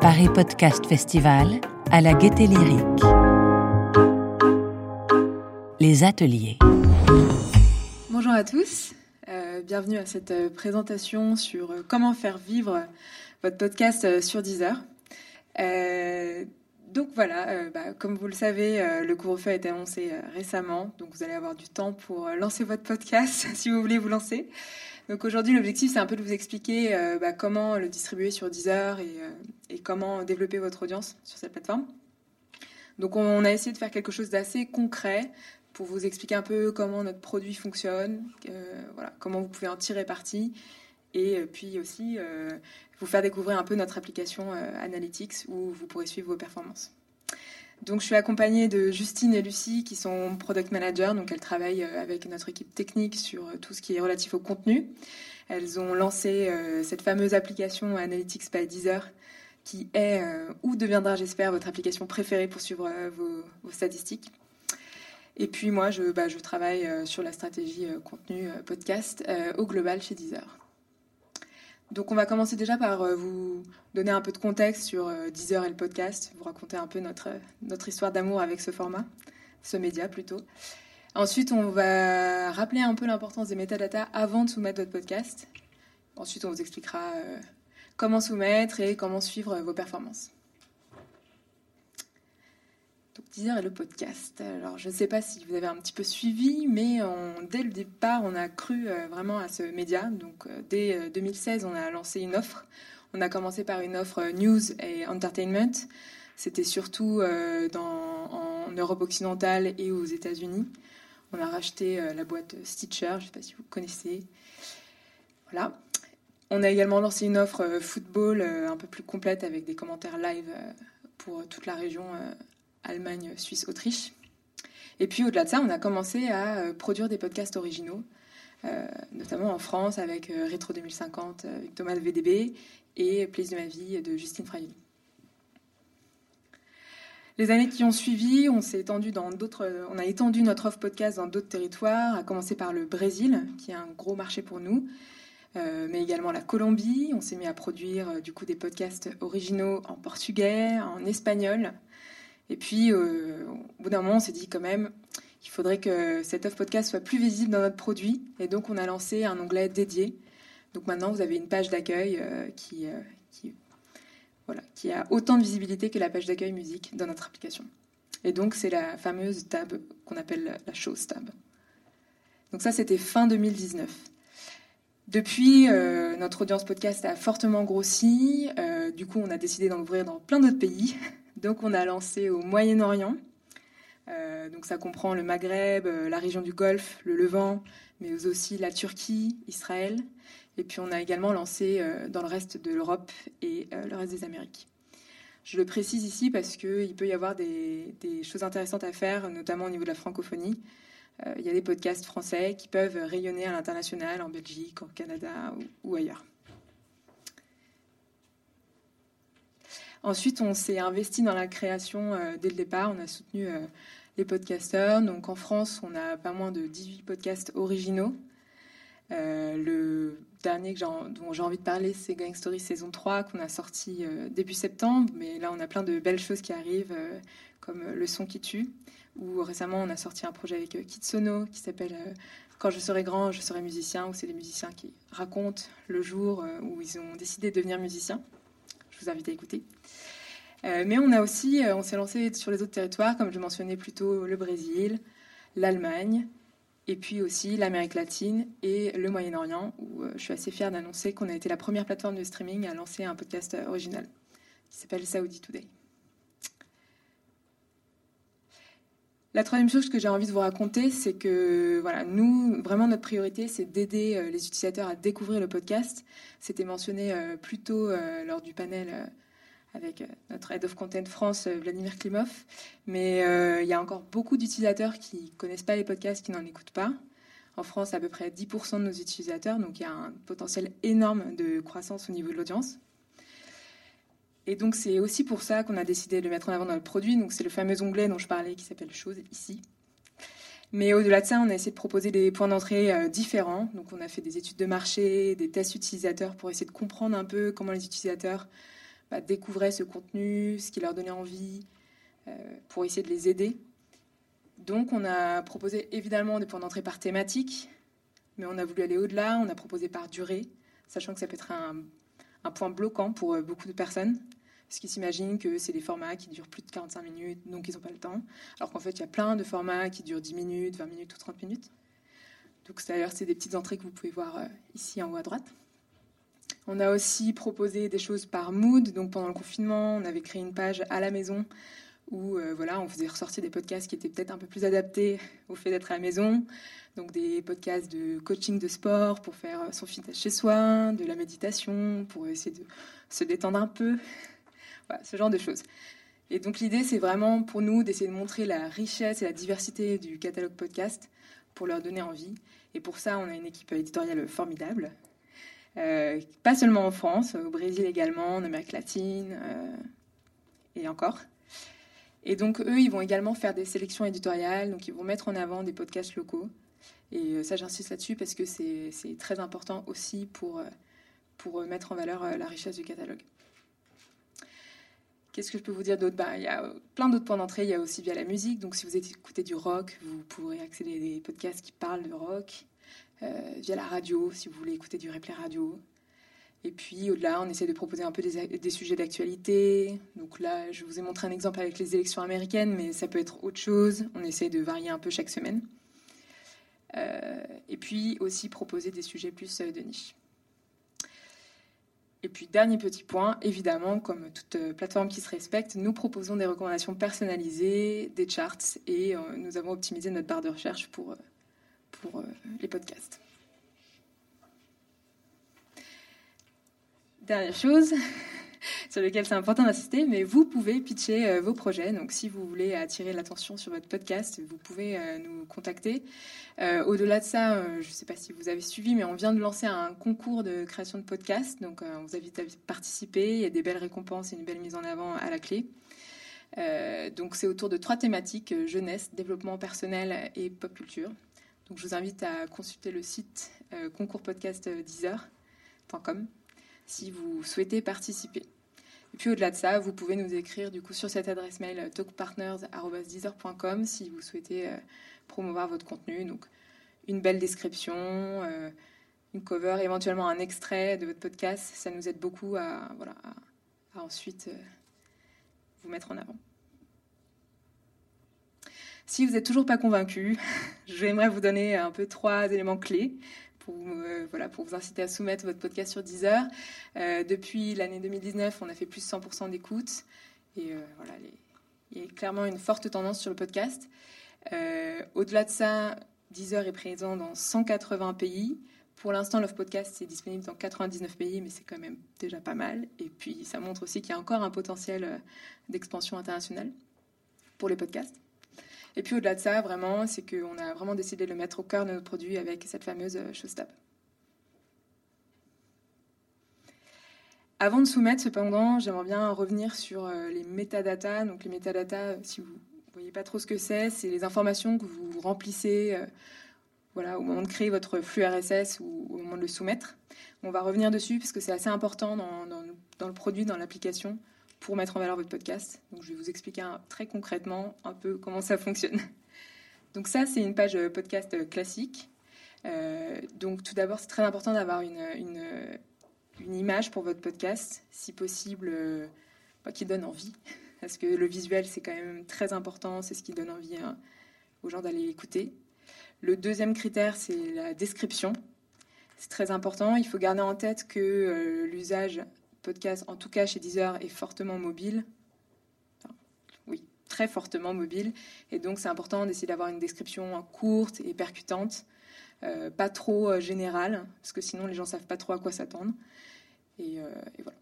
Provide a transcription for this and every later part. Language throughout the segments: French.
Paris Podcast Festival à la Gaieté Lyrique. Les ateliers. Bonjour à tous, euh, bienvenue à cette euh, présentation sur euh, comment faire vivre votre podcast sur Deezer. Donc voilà, bah, comme vous le savez, le couvre-feu a été annoncé récemment, donc vous allez avoir du temps pour lancer votre podcast si vous voulez vous lancer. Donc aujourd'hui, l'objectif, c'est un peu de vous expliquer bah, comment le distribuer sur Deezer et, comment développer votre audience sur cette plateforme. Donc on a essayé de faire quelque chose d'assez concret pour vous expliquer un peu comment notre produit fonctionne, euh, voilà, comment vous pouvez en tirer parti, et euh, puis aussi euh, vous faire découvrir un peu notre application Analytics où vous pourrez suivre vos performances. Donc je suis accompagnée de Justine et Lucie qui sont product managers, donc elles travaillent avec notre équipe technique sur tout ce qui est relatif au contenu. Elles ont lancé cette fameuse application Analytics by Deezer qui est ou deviendra, j'espère, votre application préférée pour suivre vos statistiques. Et puis moi, je, bah, travaille euh, sur la stratégie euh, contenu euh, podcast au global chez Deezer. Donc on va commencer déjà par vous donner un peu de contexte sur Deezer et le podcast, vous raconter un peu notre, notre histoire d'amour avec ce format, ce média plutôt. Ensuite, on va rappeler un peu l'importance des métadatas avant de soumettre votre podcast. Ensuite, on vous expliquera comment soumettre et comment suivre vos performances. Donc Deezer et le podcast. Alors je ne sais pas si vous avez un petit peu suivi, mais dès le départ, on a cru euh, vraiment à ce média. Donc euh, dès 2016, euh, on a lancé une offre. On a commencé par une offre news et entertainment. C'était surtout en Europe occidentale et aux États-Unis. On a racheté la boîte Stitcher, je ne sais pas si vous connaissez. Voilà. On a également lancé une offre football un peu plus complète avec des commentaires live pour toute la région Allemagne, Suisse, Autriche. Et puis au-delà de ça, on a commencé à euh, produire des podcasts originaux, euh, notamment en France avec euh, Rétro 2050 avec Thomas VDB et Place de ma vie de Justine Frayoli. Les années qui ont suivi, on s'est étendu dans d'autres, on a étendu notre offre podcast dans d'autres territoires, à commencer par le Brésil, qui est un gros marché pour nous, mais également la Colombie. On s'est mis à produire du coup des podcasts originaux en portugais, en espagnol, et puis, euh, au bout d'un moment, on s'est dit quand même qu'il faudrait que cette offre podcast soit plus visible dans notre produit. Et donc, on a lancé un onglet dédié. Donc maintenant, vous avez une page d'accueil euh, qui, euh, qui, voilà, qui a autant de visibilité que la page d'accueil musique dans notre application. Et donc, c'est la fameuse tab qu'on appelle la chose tab. Donc ça, c'était fin 2019. Depuis, notre audience podcast a fortement grossi. du coup, on a décidé d'en ouvrir dans plein d'autres pays. Donc on a lancé au Moyen-Orient. Euh, donc ça comprend le Maghreb, euh, la région du Golfe, le Levant, mais aussi la Turquie, Israël. Et puis on a également lancé euh, dans le reste de l'Europe et le reste des Amériques. Je le précise ici parce qu'il peut y avoir des, choses intéressantes à faire, notamment au niveau de la francophonie. Il y a des podcasts français qui peuvent rayonner à l'international, en Belgique, en Canada ou ailleurs. Ensuite, on s'est investi dans la création euh, dès le départ. On a soutenu euh, les podcasteurs. Donc en France, on a pas moins de 18 podcasts originaux. Euh, le dernier dont j'ai envie de parler, c'est Gang Story saison 3 qu'on a sorti début septembre. Mais là, on a plein de belles choses qui arrivent, comme Le son qui tue. Ou récemment, on a sorti un projet avec Kitsono qui s'appelle Quand je serai grand, je serai musicien, où c'est des musiciens qui racontent le jour où ils ont décidé de devenir musiciens. Je vous invite à écouter. Euh, mais on a aussi, euh, on s'est lancé sur les autres territoires, comme je mentionnais plus tôt, le Brésil, l'Allemagne, et puis aussi l'Amérique latine et le Moyen-Orient, où euh, je suis assez fière d'annoncer qu'on a été la première plateforme de streaming à lancer un podcast original qui s'appelle Saudi Today. La troisième chose que j'ai envie de vous raconter, c'est que voilà, nous, vraiment notre priorité, c'est d'aider les utilisateurs à découvrir le podcast. C'était mentionné plus tôt lors du panel avec euh, notre Head of Content France, euh, Vladimir Klimov. Mais euh, il y a encore beaucoup d'utilisateurs qui ne connaissent pas les podcasts, qui n'en écoutent pas. En France, à peu près 10% de nos utilisateurs, donc il y a un potentiel énorme de croissance au niveau de l'audience. Et donc c'est aussi pour ça qu'on a décidé de le mettre en avant dans le produit. Donc c'est le fameux onglet dont je parlais qui s'appelle Chose ici. Mais au-delà de ça, on a essayé de proposer des points d'entrée euh, différents. Donc, on a fait des études de marché, des tests utilisateurs pour essayer de comprendre un peu comment les utilisateurs bah, découvraient ce contenu, ce qui leur donnait envie, euh, pour essayer de les aider. Donc, on a proposé évidemment des points d'entrée par thématique, mais on a voulu aller au-delà. On a proposé par durée, sachant que ça peut être un, un point bloquant pour euh, beaucoup de personnes parce qu'ils s'imaginent que c'est des formats qui durent plus de 45 minutes, donc ils n'ont pas le temps. Alors qu'en fait, il y a plein de formats qui durent 10 minutes, 20 minutes ou 30 minutes. Donc d'ailleurs, c'est des petites entrées que vous pouvez voir euh, ici en haut à droite. On a aussi proposé des choses par mood. Donc pendant le confinement, on avait créé une page à la maison où euh, voilà, on faisait ressortir des podcasts qui étaient peut-être un peu plus adaptés au fait d'être à la maison. Donc des podcasts de coaching de sport pour faire son fitness chez soi, de la méditation pour essayer de se détendre un peu, ce genre de choses. Et donc l'idée, c'est vraiment pour nous d'essayer de montrer la richesse et la diversité du catalogue podcast pour leur donner envie. Et pour ça, on a une équipe éditoriale formidable. Euh, pas seulement en France, au Brésil également, en Amérique latine euh, et encore. Et donc eux, ils vont également faire des sélections éditoriales, donc ils vont mettre en avant des podcasts locaux. Et euh, ça, j'insiste là-dessus parce que c'est très important aussi pour, pour mettre en valeur la richesse du catalogue. Qu'est-ce que je peux vous dire d'autre? Bah, Il y a plein d'autres points d'entrée. Il y a aussi via la musique. Donc, si vous écoutez du rock, vous pourrez accéder à des podcasts qui parlent de rock. Euh, via la radio, si vous voulez écouter du replay radio. Et puis, au-delà, on essaie de proposer un peu des, sujets d'actualité. Donc là, je vous ai montré un exemple avec les élections américaines, mais ça peut être autre chose. On essaie de varier un peu chaque semaine. Euh, et puis aussi proposer des sujets plus euh, de niche. Et puis, dernier petit point, évidemment, comme toute euh, plateforme qui se respecte, nous proposons des recommandations personnalisées, des charts, et nous avons optimisé notre barre de recherche pour, pour les podcasts. Dernière chose, sur lequel c'est important d'insister, mais vous pouvez pitcher euh, vos projets. Donc, si vous voulez attirer l'attention sur votre podcast, vous pouvez euh, nous contacter. Euh, au-delà de ça, je ne sais pas si vous avez suivi, mais on vient de lancer un concours de création de podcast. Donc, on vous invite à participer. Il y a des belles récompenses et une belle mise en avant à la clé. donc, c'est autour de trois thématiques jeunesse, développement personnel et pop culture. Donc, je vous invite à consulter le site concourspodcast10heures.com si vous souhaitez participer. Et puis au-delà de ça, vous pouvez nous écrire du coup sur cette adresse mail euh, talkpartners.com si vous souhaitez euh, promouvoir votre contenu. Donc une belle description, euh, une cover, éventuellement un extrait de votre podcast. Ça nous aide beaucoup à, voilà, à, ensuite vous mettre en avant. Si vous n'êtes toujours pas convaincu, j'aimerais vous donner un peu trois éléments clés pour, euh, voilà, pour vous inciter à soumettre votre podcast sur Deezer. Euh, depuis l'année 2019, on a fait plus de 100% d'écoute. Et euh, voilà, il y a clairement une forte tendance sur le podcast. Au-delà de ça, Deezer est présent dans 180 pays. Pour l'instant, Love Podcast est disponible dans 99 pays, mais c'est quand même déjà pas mal. Et puis, ça montre aussi qu'il y a encore un potentiel d'expansion internationale pour les podcasts. Et puis au-delà de ça, vraiment, c'est qu'on a vraiment décidé de le mettre au cœur de notre produit avec cette fameuse euh, Showstab. Avant de soumettre, cependant, j'aimerais bien revenir sur euh, les métadatas. Donc les métadatas, si vous ne voyez pas trop ce que c'est, c'est les informations que vous remplissez euh, voilà, au moment de créer votre flux RSS ou au moment de le soumettre. On va revenir dessus parce que c'est assez important dans le produit, dans l'application pour mettre en valeur votre podcast. Donc, je vais vous expliquer très concrètement un peu comment ça fonctionne. Donc ça, c'est une page podcast classique. Euh, donc tout d'abord, c'est très important d'avoir une, image pour votre podcast, si possible, euh, bah, qui donne envie. Parce que le visuel, c'est quand même très important, c'est ce qui donne envie hein, aux gens d'aller écouter. Le deuxième critère, c'est la description. C'est très important. Il faut garder en tête que euh, l'usage podcast, en tout cas chez Deezer, est fortement mobile. oui, très fortement mobile. Et donc, c'est important d'essayer d'avoir une description courte et percutante, euh, pas trop euh, générale, parce que sinon, les gens ne savent pas trop à quoi s'attendre. Et, euh, voilà.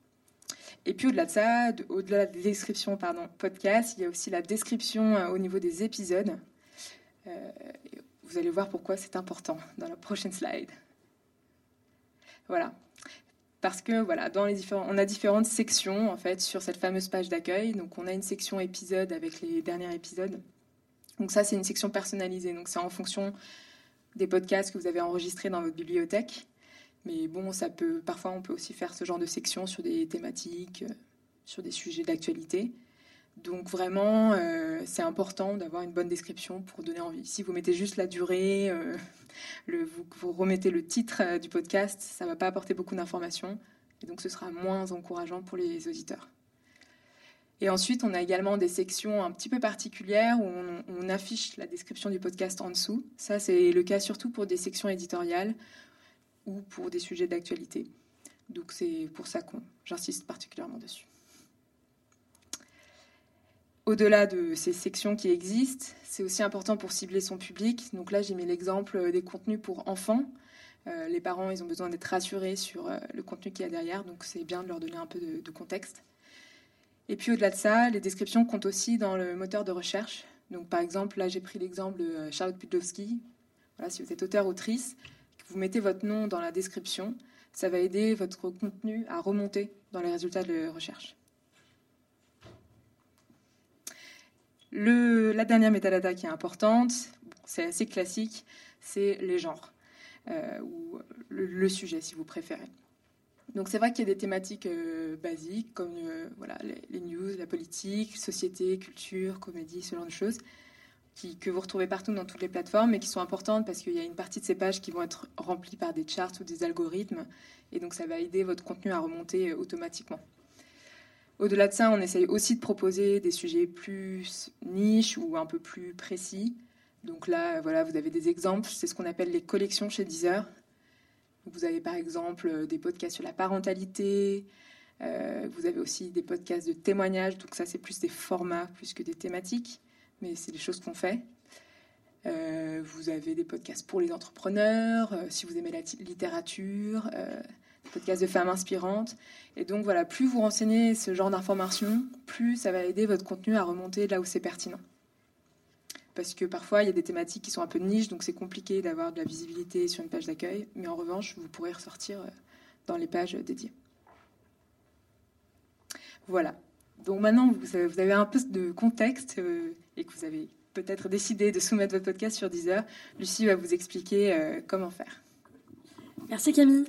Et puis au-delà de ça, au-delà de la description pardon, podcast, il y a aussi la description au niveau des épisodes. vous allez voir pourquoi c'est important dans la prochaine slide. Voilà parce que voilà, on a différentes sections en fait sur cette fameuse page d'accueil. Donc on a une section épisode avec les derniers épisodes Donc ça, c'est une section personnalisée. Donc c'est en fonction des podcasts que vous avez enregistrés dans votre bibliothèque. Mais bon, parfois, on peut aussi faire ce genre de section sur des thématiques, euh, sur des sujets d'actualité. Donc vraiment, euh, c'est important d'avoir une bonne description pour donner envie. Si vous mettez juste la durée, euh, le, vous, remettez le titre du podcast, ça ne va pas apporter beaucoup d'informations. Et donc ce sera moins encourageant pour les auditeurs. Et ensuite, on a également des sections un petit peu particulières où on, on affiche la description du podcast en dessous. Ça, c'est le cas surtout pour des sections éditoriales ou pour des sujets d'actualité. Donc c'est pour ça que j'insiste particulièrement dessus. Au-delà de ces sections qui existent, c'est aussi important pour cibler son public. Donc là, j'ai mis l'exemple des contenus pour enfants. Euh, les parents, ils ont besoin d'être rassurés sur euh, le contenu qu'il y a derrière, donc c'est bien de leur donner un peu de, contexte. Et puis au-delà de ça, les descriptions comptent aussi dans le moteur de recherche. Donc par exemple, là j'ai pris l'exemple de euh, Charlotte Pudlowski. Voilà, si vous êtes auteur-autrice, vous mettez votre nom dans la description, ça va aider votre contenu à remonter dans les résultats de recherche. La dernière métadata qui est importante, c'est assez classique, c'est les genres, euh, ou le, sujet si vous préférez. Donc c'est vrai qu'il y a des thématiques euh, basiques comme euh, voilà, les, news, la politique, société, culture, comédie, ce genre de choses que vous retrouvez partout dans toutes les plateformes, mais qui sont importantes parce qu'il y a une partie de ces pages qui vont être remplies par des charts ou des algorithmes, et donc ça va aider votre contenu à remonter automatiquement. Au-delà de ça, on essaye aussi de proposer des sujets plus niches ou un peu plus précis. Donc là, voilà, vous avez des exemples, c'est ce qu'on appelle les collections chez Deezer. Vous avez par exemple des podcasts sur la parentalité, euh, vous avez aussi des podcasts de témoignages, donc ça c'est plus des formats plus que des thématiques mais c'est des choses qu'on fait. Euh, vous avez des podcasts pour les entrepreneurs, euh, si vous aimez la littérature, euh, des podcasts de femmes inspirantes. Et donc voilà, plus vous renseignez ce genre d'informations, plus ça va aider votre contenu à remonter là où c'est pertinent. Parce que parfois, il y a des thématiques qui sont un peu niches, donc c'est compliqué d'avoir de la visibilité sur une page d'accueil, mais en revanche, vous pourrez ressortir euh, dans les pages dédiées. Voilà, donc maintenant, vous avez un peu de contexte euh, et que vous avez peut-être décidé de soumettre votre podcast sur Deezer. Lucie va vous expliquer euh, comment faire. Merci Camille.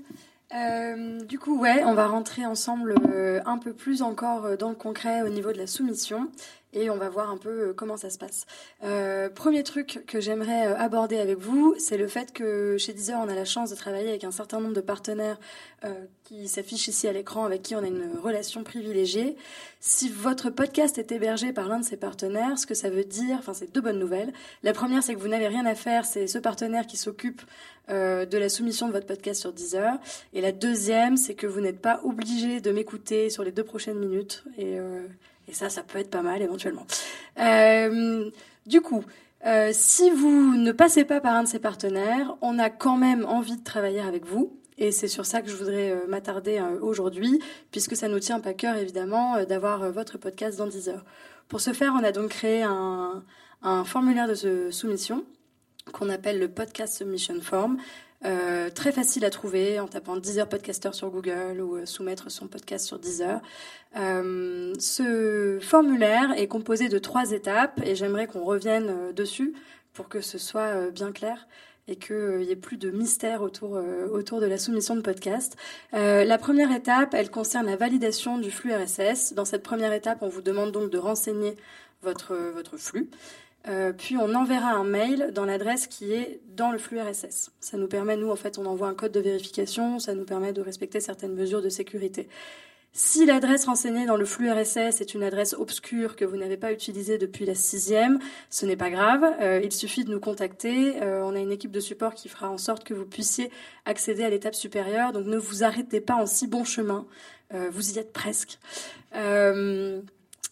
Euh, du coup, ouais, on va rentrer ensemble euh, un peu plus encore euh, dans le concret au niveau de la soumission et on va voir un peu euh, comment ça se passe. Euh, premier truc que j'aimerais aborder avec vous, c'est le fait que chez Deezer, on a la chance de travailler avec un certain nombre de partenaires euh, qui s'affichent ici à l'écran, avec qui on a une relation privilégiée. Si votre podcast est hébergé par l'un de ces partenaires, ce que ça veut dire, enfin, c'est deux bonnes nouvelles. La première, c'est que vous n'avez rien à faire, c'est ce partenaire qui s'occupe euh, de la soumission de votre podcast sur Deezer. Et la deuxième, c'est que vous n'êtes pas obligé de m'écouter sur les deux prochaines minutes. Et, euh, et, ça, ça peut être pas mal éventuellement. Euh, du coup, euh, si vous ne passez pas par un de ces partenaires, on a quand même envie de travailler avec vous. Et c'est sur ça que je voudrais euh, m'attarder aujourd'hui, puisque ça nous tient pas cœur évidemment d'avoir votre podcast dans Deezer. Pour ce faire, on a donc créé un formulaire de soumission qu'on appelle le Podcast Submission Form. Euh, très facile à trouver en tapant Deezer Podcaster sur Google ou euh, soumettre son podcast sur Deezer. Euh, ce formulaire est composé de trois étapes et j'aimerais qu'on revienne euh, dessus pour que ce soit euh, bien clair et qu'il n'y ait plus de mystère autour, autour de la soumission de podcast. la première étape, elle concerne la validation du flux RSS. Dans cette première étape, on vous demande donc de renseigner votre, votre flux. Euh, puis on enverra un mail dans l'adresse qui est dans le flux RSS. Ça nous permet, nous, en fait, on envoie un code de vérification, ça nous permet de respecter certaines mesures de sécurité. Si l'adresse renseignée dans le flux RSS est une adresse obscure que vous n'avez pas utilisée depuis la sixième, ce n'est pas grave. Euh, il suffit de nous contacter. Euh, on a une équipe de support qui fera en sorte que vous puissiez accéder à l'étape supérieure. Donc ne vous arrêtez pas en si bon chemin. Euh, vous y êtes presque.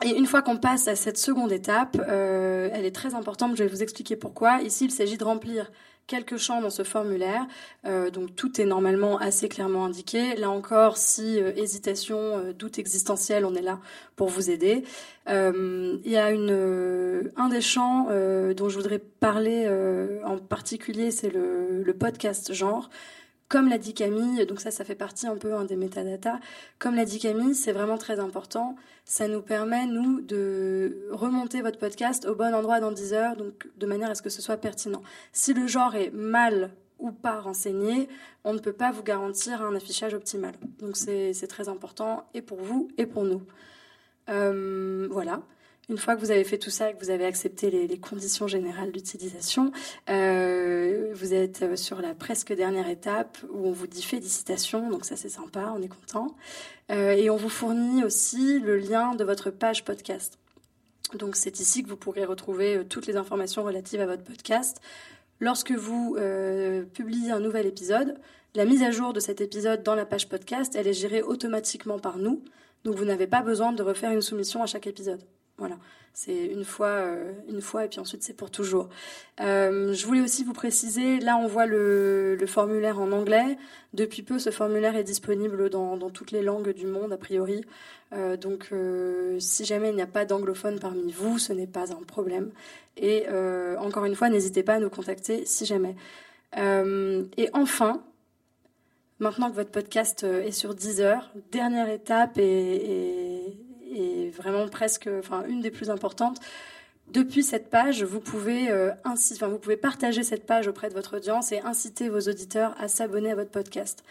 Euh, et une fois qu'on passe à cette seconde étape, euh, elle est très importante, je vais vous expliquer pourquoi. Ici, il s'agit de remplir quelques champs dans ce formulaire, euh, donc tout est normalement assez clairement indiqué. Là encore, si euh, hésitation, euh, doute existentiel, on est là pour vous aider. Euh, il y a une, un des champs dont je voudrais parler en particulier, c'est le, le podcast genre Comme l'a dit Camille, donc ça, ça fait partie un peu hein, des métadatas. Comme l'a dit Camille, c'est vraiment très important. Ça nous permet, nous, de remonter votre podcast au bon endroit dans 10 heures, donc de manière à ce que ce soit pertinent. Si le genre est mal ou pas renseigné, on ne peut pas vous garantir un affichage optimal. Donc c'est très important et pour vous et pour nous. Euh, voilà. Une fois que vous avez fait tout ça et que vous avez accepté les, conditions générales d'utilisation, euh, vous êtes euh, sur la presque dernière étape où on vous dit félicitations, donc ça c'est sympa, on est content. et on vous fournit aussi le lien de votre page podcast. Donc c'est ici que vous pourrez retrouver toutes les informations relatives à votre podcast. Lorsque vous publiez un nouvel épisode, la mise à jour de cet épisode dans la page podcast, elle est gérée automatiquement par nous. Donc vous n'avez pas besoin de refaire une soumission à chaque épisode. Voilà, c'est une fois, euh, une fois et puis ensuite c'est pour toujours. Euh, je voulais aussi vous préciser, là on voit le, formulaire en anglais. Depuis peu, ce formulaire est disponible dans, toutes les langues du monde a priori. Euh, donc si jamais il n'y a pas d'anglophone parmi vous, ce n'est pas un problème. Et encore une fois, n'hésitez pas à nous contacter si jamais. et enfin, Maintenant que votre podcast est sur 10 heures, dernière étape et, vraiment presque, une des plus importantes. Depuis cette page, euh, vous pouvez partager cette page auprès de votre audience et inciter vos auditeurs à s'abonner à votre podcast.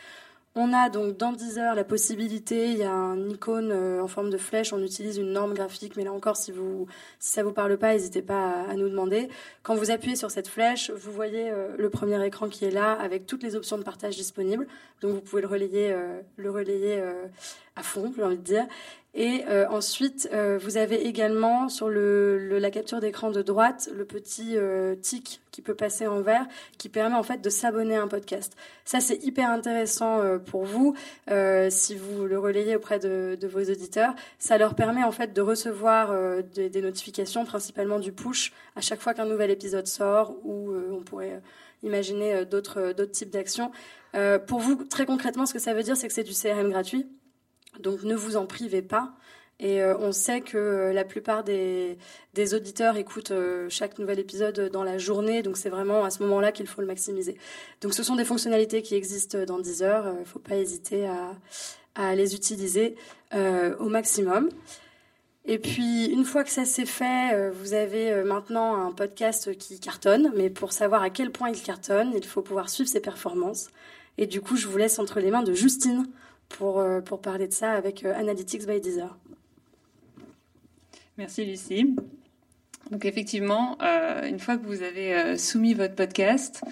On a donc dans Deezer la possibilité, il y a un icône euh, en forme de flèche, on utilise une norme graphique, mais là encore, si, vous, si ça ne vous parle pas, n'hésitez pas à, nous demander. Quand vous appuyez sur cette flèche, vous voyez euh, le premier écran qui est là avec toutes les options de partage disponibles. Donc vous pouvez le relayer, euh, le relayer à fond, j'ai envie de dire. Et ensuite, vous avez également sur la capture d'écran de droite le petit tic qui peut passer en vert, qui permet en fait de s'abonner à un podcast. Ça, c'est hyper intéressant pour vous si vous le relayez auprès de, vos auditeurs. Ça leur permet en fait de recevoir des, des, notifications, principalement du push, à chaque fois qu'un nouvel épisode sort, ou on pourrait imaginer d'autres types d'actions. pour vous, très concrètement, ce que ça veut dire, c'est que c'est du CRM gratuit. Donc ne vous en privez pas. Et euh, on sait que euh, la plupart des, auditeurs écoutent euh, chaque nouvel épisode dans la journée, donc c'est vraiment à ce moment-là qu'il faut le maximiser. Donc ce sont des fonctionnalités qui existent dans Deezer, il ne faut pas hésiter à, les utiliser au maximum. Et puis une fois que ça s'est fait, vous avez maintenant un podcast qui cartonne, mais pour savoir à quel point il cartonne, il faut pouvoir suivre ses performances. Et du coup, je vous laisse entre les mains de Justine pour, parler de ça avec Analytics by Deezer. Merci Lucie. Donc effectivement, euh, une fois que vous avez soumis votre podcast,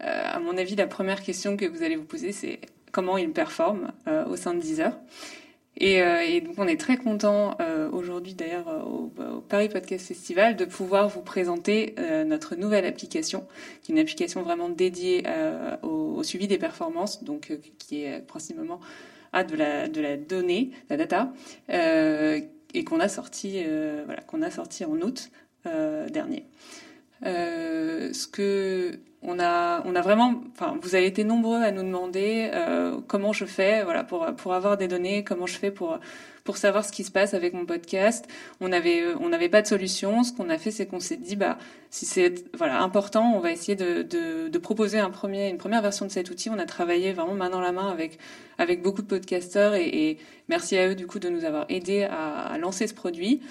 à mon avis, la première question que vous allez vous poser, c'est comment il performe au sein de Deezer. Et, donc on est très content aujourd'hui d'ailleurs au, Paris Podcast Festival de pouvoir vous présenter notre nouvelle application, qui est une application vraiment dédiée au, suivi des performances, donc qui est principalement de la, de la donnée, la data, euh, et qu'on a sorti, euh, voilà, qu'on a sorti en août euh, dernier. ce que on a, on a vraiment, enfin, vous avez été nombreux à nous demander comment je fais, voilà, pour pour avoir des données, comment je fais pour pour savoir ce qui se passe avec mon podcast. On avait, on n'avait pas de solution. Ce qu'on a fait, c'est qu'on s'est dit, bah, si c'est voilà important, on va essayer de, de, proposer un premier, une première version de cet outil. On a travaillé vraiment main dans la main avec avec beaucoup de podcasteurs et, merci à eux du coup de nous avoir aidés à lancer ce produit.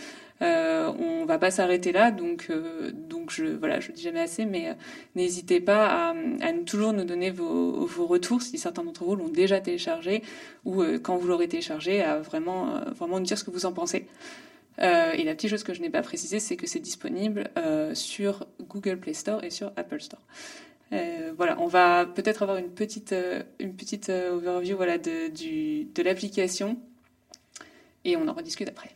Euh, on va pas s'arrêter là, donc euh, je voilà, dis jamais assez, mais euh, n'hésitez pas à, nous, toujours nous donner vos, retours si certains d'entre vous l'ont déjà téléchargé ou euh, quand vous l'aurez téléchargé, à vraiment vraiment nous dire ce que vous en pensez. et la petite chose que je n'ai pas précisé, c'est que c'est disponible sur Google Play Store et sur Apple Store. Voilà, on va peut-être avoir une petite, une petite overview voilà, de, de l'application et on en rediscute après.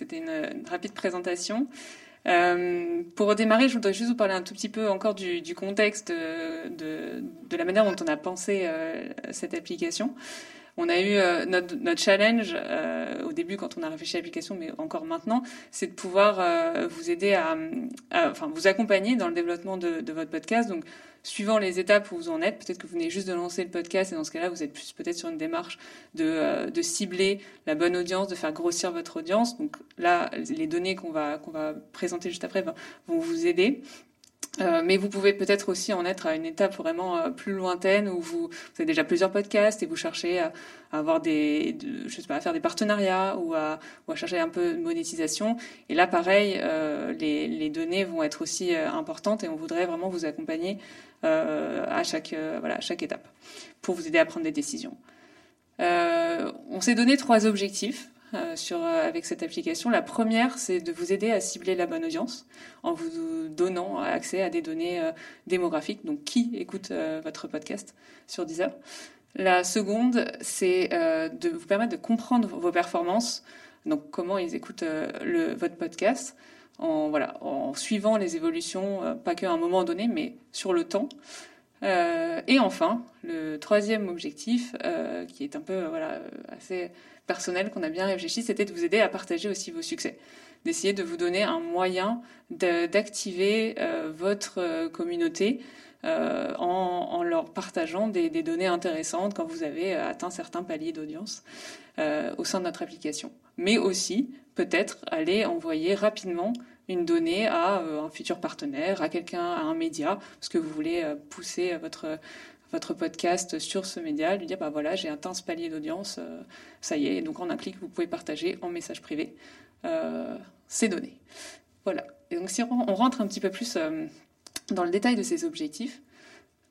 C'était une, rapide présentation. Euh, pour démarrer, je voudrais juste vous parler un tout petit peu encore du, contexte de, de, la manière dont on a pensé cette application. On a eu euh, notre, challenge euh, au début quand on a réfléchi à l'application, mais encore maintenant, c'est de pouvoir euh, vous aider à, vous accompagner dans le développement de, votre podcast. Donc, suivant les étapes où vous en êtes, peut-être que vous venez juste de lancer le podcast et dans ce cas-là, vous êtes plus peut-être sur une démarche de, cibler la bonne audience, de faire grossir votre audience. Donc là, les données qu'on va, qu'on va présenter juste après vont vous aider. Euh, mais vous pouvez peut-être aussi en être à une étape vraiment euh, plus lointaine où vous, avez déjà plusieurs podcasts et vous cherchez à, avoir des, je sais pas, à faire des partenariats ou à, chercher un peu de monétisation. Et là, pareil, euh, les, les, données vont être aussi importantes et on voudrait vraiment vous accompagner à chaque, voilà, à chaque étape pour vous aider à prendre des décisions. on s'est donné trois objectifs. Euh, sur, euh, avec cette application. La première, c'est de vous aider à cibler la bonne audience en vous donnant accès à des données euh, démographiques, donc qui écoute votre podcast sur Deezer? La seconde, c'est de vous permettre de comprendre vos performances, donc comment ils écoutent le, votre podcast, en, voilà, en suivant les évolutions, pas qu'à un moment donné, mais sur le temps. Et enfin, le troisième objectif, qui est un peu voilà, assez personnel qu'on a bien réfléchi, c'était de vous aider à partager aussi vos succès, d'essayer de vous donner un moyen d'activer euh, votre euh, communauté euh, en, leur partageant des, données intéressantes quand vous avez atteint certains paliers d'audience au sein de notre application. Mais aussi, peut-être, aller envoyer rapidement une donnée à un futur partenaire, à quelqu'un, à un média, parce que vous voulez pousser votre votre podcast sur ce média, lui dire bah voilà, j'ai atteint ce palier d'audience, euh, ça y est. Et donc en un clic, vous pouvez partager en message privé euh, ces données. Voilà. Et donc si on rentre un petit peu plus euh, dans le détail de ces objectifs,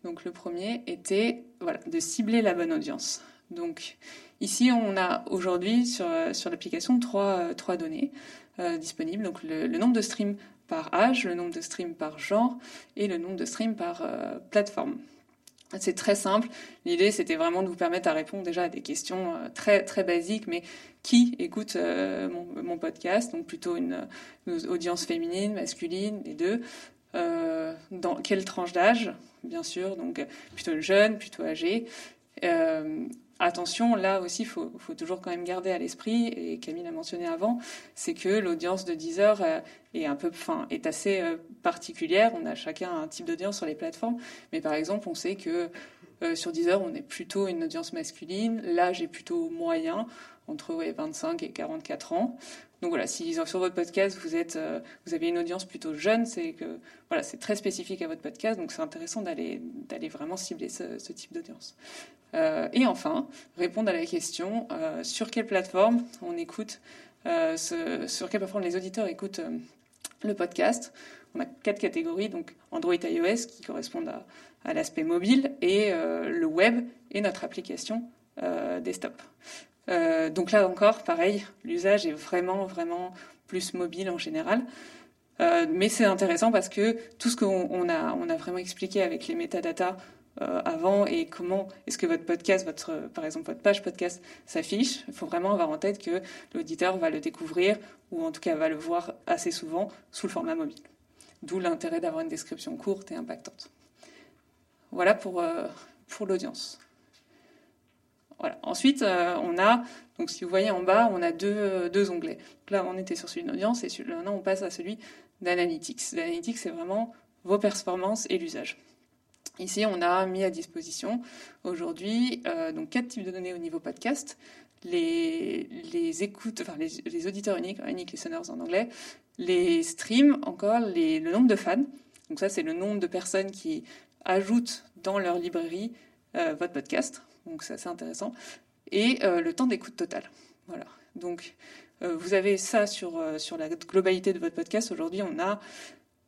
donc le premier était voilà, de cibler la bonne audience. Donc ici, on a aujourd'hui sur, l'application trois, données disponibles. Donc le, nombre de streams par âge, le nombre de streams par genre et le nombre de streams par plateforme. C'est très simple. L'idée, c'était vraiment de vous permettre à répondre déjà à des questions euh, très très basiques, mais qui écoute euh, mon, podcast? Donc plutôt une, audience féminine, masculine, les deux. Euh, dans quelle tranche d'âge, bien sûr, donc plutôt jeune, plutôt âgé. Attention, là aussi, il faut, toujours quand même garder à l'esprit, et Camille l'a mentionné avant, c'est que l'audience de Deezer euh, est un peu, enfin, est assez euh, particulière. On a chacun un type d'audience sur les plateformes, mais par exemple, on sait que euh, sur Deezer, on est plutôt une audience masculine, l'âge est plutôt moyen, entre 25 et 44 ans. Donc voilà, si sur votre podcast vous êtes, vous avez une audience plutôt jeune, c'est que voilà, c'est très spécifique à votre podcast, donc c'est intéressant d'aller d'aller vraiment cibler ce, type d'audience. Euh, et enfin, répondre à la question euh, sur quelle plateforme on écoute, euh, sur quelle plateforme les auditeurs écoutent le podcast. On a quatre catégories, donc Android iOS qui correspondent à, à l'aspect mobile et le web et notre application desktop. Donc là encore, pareil, l'usage est vraiment, vraiment plus mobile en général. mais c'est intéressant parce que tout ce qu'on a, on a vraiment expliqué avec les métadatas euh, avant et comment est-ce que votre podcast, votre, par exemple votre page podcast s'affiche. Il faut vraiment avoir en tête que l'auditeur va le découvrir ou en tout cas va le voir assez souvent sous le format mobile. D'où l'intérêt d'avoir une description courte et impactante. Voilà pour, euh, pour l'audience. Ensuite, euh, on a, donc si vous voyez en bas, on a deux, deux onglets. là, on était sur celui d'audience et maintenant on passe à celui d'analytics. L'analytics, c'est vraiment vos performances et l'usage. Ici, on a mis à disposition aujourd'hui euh, donc quatre types de données au niveau podcast les, les écoutes, enfin les, auditeurs uniques, unique listeners en anglais, les streams, encore les, le nombre de fans. Donc ça, c'est le nombre de personnes qui ajoutent dans leur librairie euh, votre podcast. Donc c'est assez intéressant. Et euh, le temps d'écoute total. Voilà. Donc vous avez ça sur, sur la globalité de votre podcast. Aujourd'hui, on a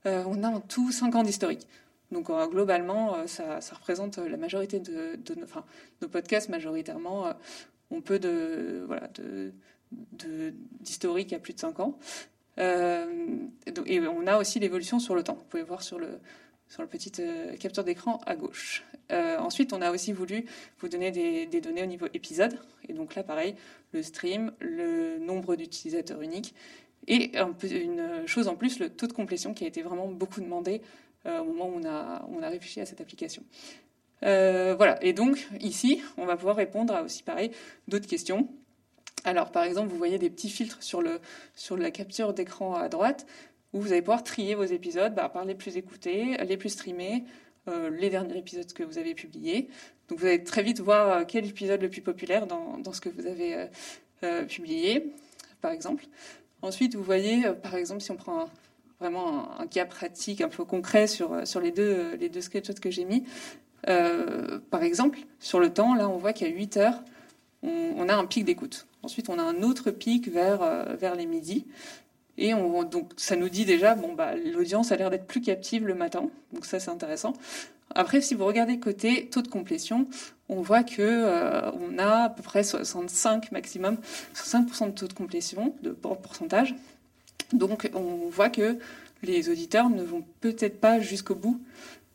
on a en tout 5 ans d'historique. Donc euh, globalement, euh, ça, représente la majorité de, nos, podcasts majoritairement euh, on peut de d'historique à plus de 5 ans. et on a aussi l'évolution sur le temps. Vous pouvez voir sur le sur le petit capteur d'écran à gauche. Ensuite, on a aussi voulu vous donner des, données au niveau épisode. Et donc là, pareil, le stream, le nombre d'utilisateurs uniques Et une chose en plus, le taux de complétion qui a été vraiment beaucoup demandé au moment où on a, réfléchi à cette application. voilà, et donc ici, on va pouvoir répondre à aussi pareil d'autres questions. Alors par exemple, vous voyez des petits filtres sur, la capture d'écran à droite où vous allez pouvoir trier vos épisodes bah, par les plus écoutés, les plus streamés, euh, les derniers épisodes que vous avez publiés. Donc vous allez très vite voir euh, quel épisode le plus populaire dans, dans ce que vous avez euh, publié, par exemple. Ensuite, vous voyez, par exemple, si on prend vraiment un, cas pratique, un peu concret sur, sur les deux, les deux screenshots que j'ai mis, par exemple, sur le temps, là, on voit qu'à 8 heures, on, on a un pic d'écoute. Ensuite, on a un autre pic vers, vers les midis. Et on, donc, ça nous dit déjà, bon, bah, l'audience a l'air d'être plus captive le matin. Donc, ça, c'est intéressant. Après, si vous regardez côté taux de complétion, on voit que euh, on a à peu près 65 maximum, 65% de taux de complétion, de pourcentage. Donc, on voit que les auditeurs ne vont peut-être pas jusqu'au bout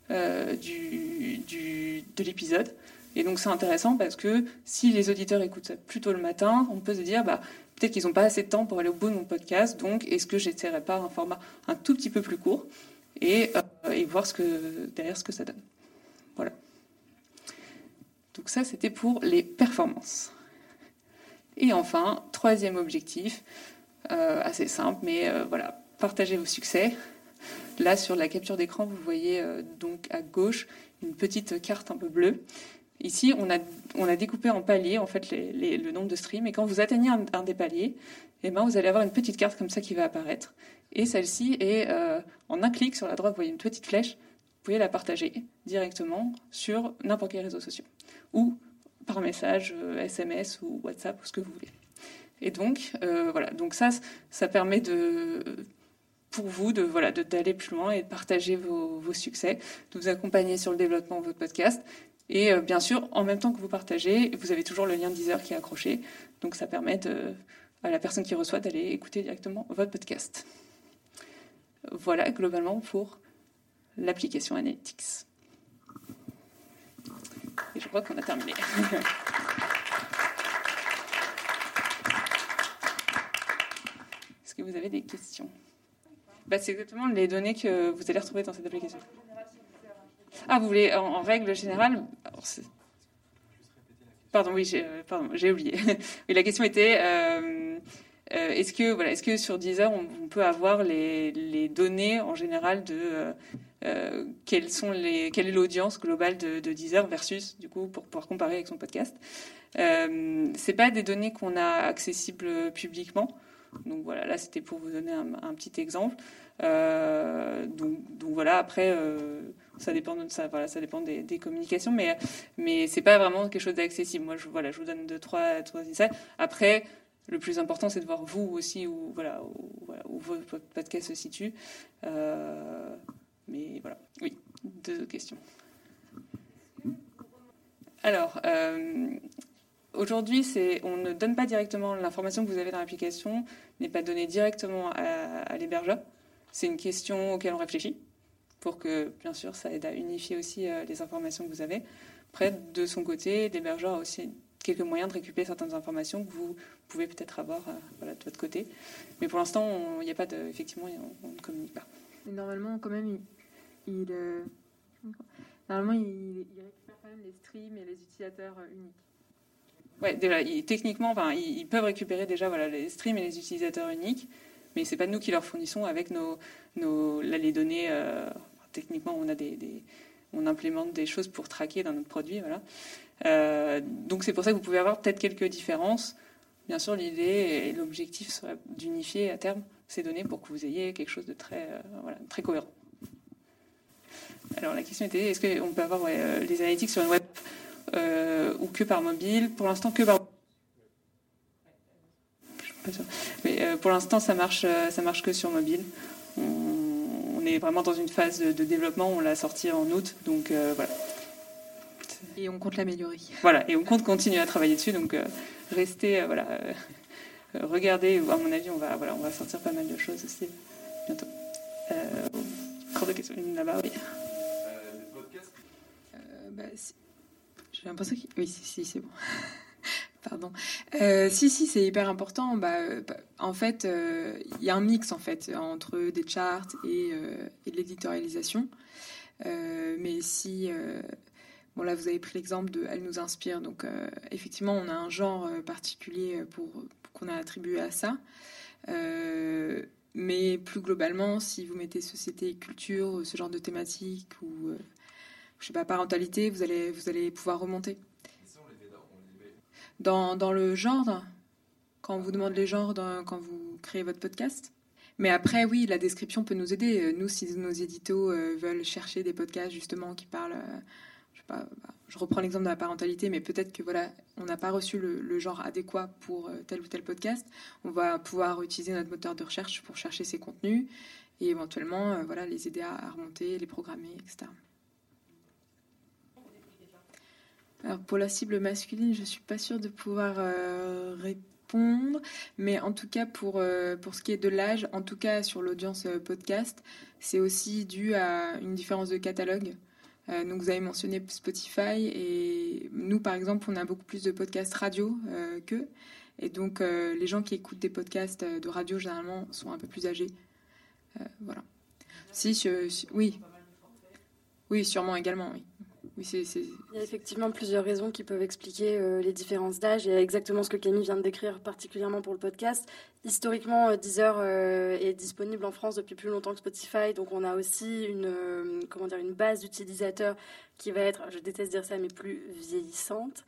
euh, de l'épisode. Et donc, c'est intéressant parce que si les auditeurs écoutent ça plutôt le matin, on peut se dire, bah, peut-être qu'ils n'ont pas assez de temps pour aller au bout de mon podcast, donc est-ce que j'essaierai pas un format un tout petit peu plus court et, euh, voir ce que, derrière ce que ça donne. Voilà. Donc ça, c'était pour les performances. Et enfin, troisième objectif, euh, assez simple, mais euh, voilà, partagez vos succès. Là, sur la capture d'écran, vous voyez donc à gauche une petite carte un peu bleue. Ici, on a, on a découpé en paliers en fait le nombre de streams. Et quand vous atteignez un, des paliers, eh ben, vous allez avoir une petite carte comme ça qui va apparaître. Et celle-ci est euh, en un clic sur la droite, vous voyez une petite flèche. Vous pouvez la partager directement sur n'importe quel réseau social ou par message, SMS euh, ou WhatsApp ou ce que vous voulez. Et donc, euh, voilà. Donc ça, ça permet de, pour vous de voilà d'aller plus loin et de partager vos, vos, succès, de vous accompagner sur le développement de votre podcast et euh, bien sûr, en même temps que vous partagez, vous avez toujours le lien Deezer qui est accroché. Donc ça permet à la personne qui reçoit d'aller écouter directement votre podcast. Voilà globalement pour l'application Analytics. Et je crois qu'on a terminé. Est-ce que vous avez des questions? Bah, C'est exactement les données que vous allez retrouver dans cette application. Ah, vous voulez, en, règle générale. Pardon, oui, j'ai, euh, pardon, oublié. oui, la question était euh, euh, est-ce que, voilà, est-ce que sur Deezer, on, peut avoir les, les, données en général de quelles sont les, quelle est l'audience globale de, de, Deezer versus, du coup, pour pouvoir comparer avec son podcast? Euh, C'est pas des données qu'on a accessibles publiquement. Donc voilà, là c'était pour vous donner un petit exemple. Donc, donc, voilà, après ça dépend de ça, voilà, ça dépend des, communications, mais mais c'est pas vraiment quelque chose d'accessible. Moi, je voilà, je vous donne deux trois trois. Après, le plus important, c'est de voir vous aussi où voilà où, votre podcast se situe. Euh, mais voilà, oui, deux questions. Alors. Euh, Aujourd'hui, on ne donne pas directement l'information que vous avez dans l'application, n'est pas donnée directement à l'hébergeur. C'est une question auquel on réfléchit pour que, bien sûr, ça aide à unifier aussi euh, les informations que vous avez. Après, de son côté, l'hébergeur a aussi quelques moyens de récupérer certaines informations que vous pouvez peut-être avoir euh, voilà, de votre côté. Mais pour l'instant, il n'y a pas de, effectivement, on, ne communique pas. normalement, quand même, il, euh, normalement, il, récupère quand même les streams et les utilisateurs uniques. Ouais, déjà, techniquement, enfin, ils, peuvent récupérer déjà voilà, les streams et les utilisateurs uniques mais c'est pas nous qui leur fournissons avec nos, nos les données. Euh, techniquement, on a des, on implémente des choses pour traquer dans notre produit, voilà. Euh, donc c'est pour ça que vous pouvez avoir peut-être quelques différences. Bien sûr, l'idée et l'objectif serait d'unifier à terme ces données pour que vous ayez quelque chose de très, euh, voilà, très cohérent. Alors la question était est-ce qu'on peut avoir les analytics sur une web ou que par mobile? Pour l'instant, que par mais euh, pour l'instant, ça marche, euh, ça marche que sur mobile. On, est vraiment dans une phase de, développement. On l'a sorti en août, donc euh, voilà. Et on compte l'améliorer. Voilà, et on compte continuer à travailler dessus. Donc restez, voilà, regardez. À mon avis, on va, voilà, on va sortir pas mal de choses aussi bientôt. encore de questions là-bas, oui. Bah, J'ai l'impression que oui, si, si c'est bon. Pardon. Euh, si, si, c'est hyper important. Bah, bah en fait, euh, il y a un mix en fait entre des charts et, euh, de l'éditorialisation. mais si, bon là, vous avez pris l'exemple de Elle nous inspire. Donc, effectivement, on a un genre particulier pour, qu'on a attribué à ça. mais plus globalement, si vous mettez société culture, ce genre de thématique ou je sais pas parentalité, vous allez vous allez pouvoir remonter. Dans, dans le genre, quand on vous demande les genres quand vous créez votre podcast. Mais après, oui, la description peut nous aider. Nous, si nos éditos euh, veulent chercher des podcasts justement qui parlent, euh, je pas, bah, je reprends l'exemple de la parentalité, mais peut-être que voilà, on n'a pas reçu le, genre adéquat pour euh, tel ou tel podcast. On va pouvoir utiliser notre moteur de recherche pour chercher ces contenus et éventuellement, voilà, les aider à remonter, les programmer, etc. Alors pour la cible masculine, je suis pas sûre de pouvoir euh, répondre, mais en tout cas pour, euh, pour ce qui est de l'âge, en tout cas sur l'audience euh, podcast, c'est aussi dû à une différence de catalogue. donc vous avez mentionné Spotify et nous par exemple on a beaucoup plus de podcasts radio qu'eux et donc les gens qui écoutent des podcasts de radio généralement sont un peu plus âgés. voilà. Si, oui. Oui, sûrement également, oui. Il y a effectivement plusieurs raisons qui peuvent expliquer euh, les différences d'âge. et exactement ce que Camille vient de décrire, particulièrement pour le podcast. Historiquement, euh, Deezer euh, est disponible en France depuis plus longtemps que Spotify, donc on a aussi une, comment dire, une base d'utilisateurs qui va être, je déteste dire ça, mais plus vieillissante.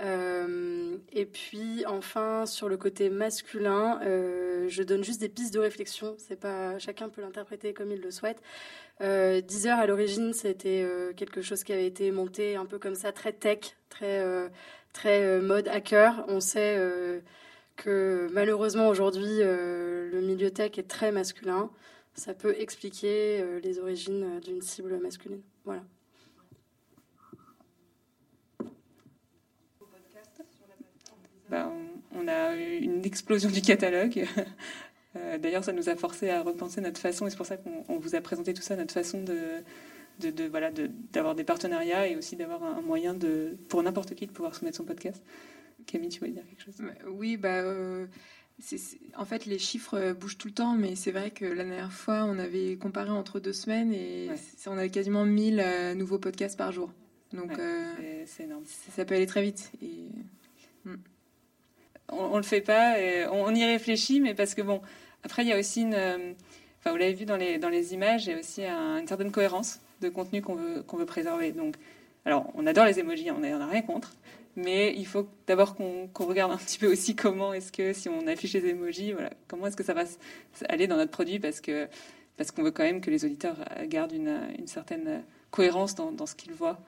Et puis enfin sur le côté masculin, je donne juste des pistes de réflexion. C'est pas chacun peut l'interpréter comme il le souhaite. Euh, Deezer, à l'origine, c'était euh, quelque chose qui avait été monté un peu comme ça, très tech, très, euh, très mode hacker. On sait que malheureusement aujourd'hui, le milieu tech est très masculin. Ça peut expliquer les origines d'une cible masculine. Voilà. Ben, on a une explosion du catalogue. Euh, d'ailleurs, ça nous a forcé à repenser notre façon, et c'est pour ça qu'on vous a présenté tout ça, notre façon de, de, voilà, d'avoir des partenariats et aussi d'avoir un, moyen de, pour n'importe qui de pouvoir soumettre son podcast. Camille, tu voulais dire quelque chose? Oui, bah, euh, en fait, les chiffres euh, bougent tout le temps, mais c'est vrai que la dernière fois, on avait comparé entre deux semaines et on avait quasiment 1000 nouveaux podcasts par jour. Donc, c'est énorme. Ça, peut aller très vite. Et... Hmm on, ne le fait pas. On, y réfléchit, mais parce que bon, après il y a aussi une, euh, enfin vous l'avez vu dans les dans les images, il y a aussi une certaine cohérence de contenu qu'on veut veut préserver. Donc, alors on adore les emojis, on n'a rien contre, mais il faut d'abord qu'on regarde un petit peu aussi comment est-ce que si on affiche les emojis, voilà, comment est-ce que ça va aller dans notre produit parce que parce qu'on veut quand même que les auditeurs gardent une, une certaine cohérence dans, dans ce qu'ils voient.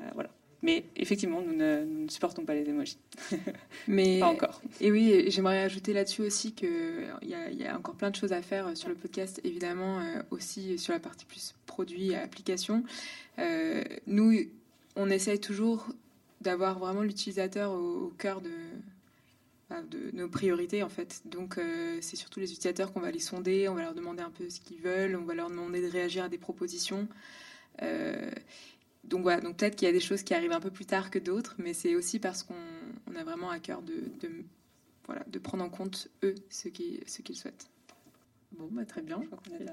Euh, voilà. Mais effectivement, nous ne, supportons pas les emojis. Mais, pas encore. Et oui, j'aimerais ajouter là-dessus aussi qu'il y, y, a encore plein de choses à faire sur le podcast, évidemment, euh, aussi sur la partie plus produit et application. Euh, nous, on essaye toujours d'avoir vraiment l'utilisateur au, cœur de, bah, de nos priorités en fait. Donc euh, c'est surtout les utilisateurs qu'on va les sonder, on va leur demander un peu ce qu'ils veulent, on va leur demander de réagir à des propositions. Euh, donc voilà, donc peut-être qu'il y a des choses qui arrivent un peu plus tard que d'autres, mais c'est aussi parce qu'on a vraiment à cœur de, voilà, de prendre en compte eux ce qu'ils ce qu'ils souhaitent. Bon, bah, très bien.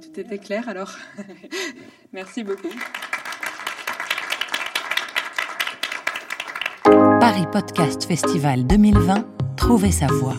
Tout était clair alors. Merci beaucoup. Paris Podcast Festival 2020, trouvez sa voix.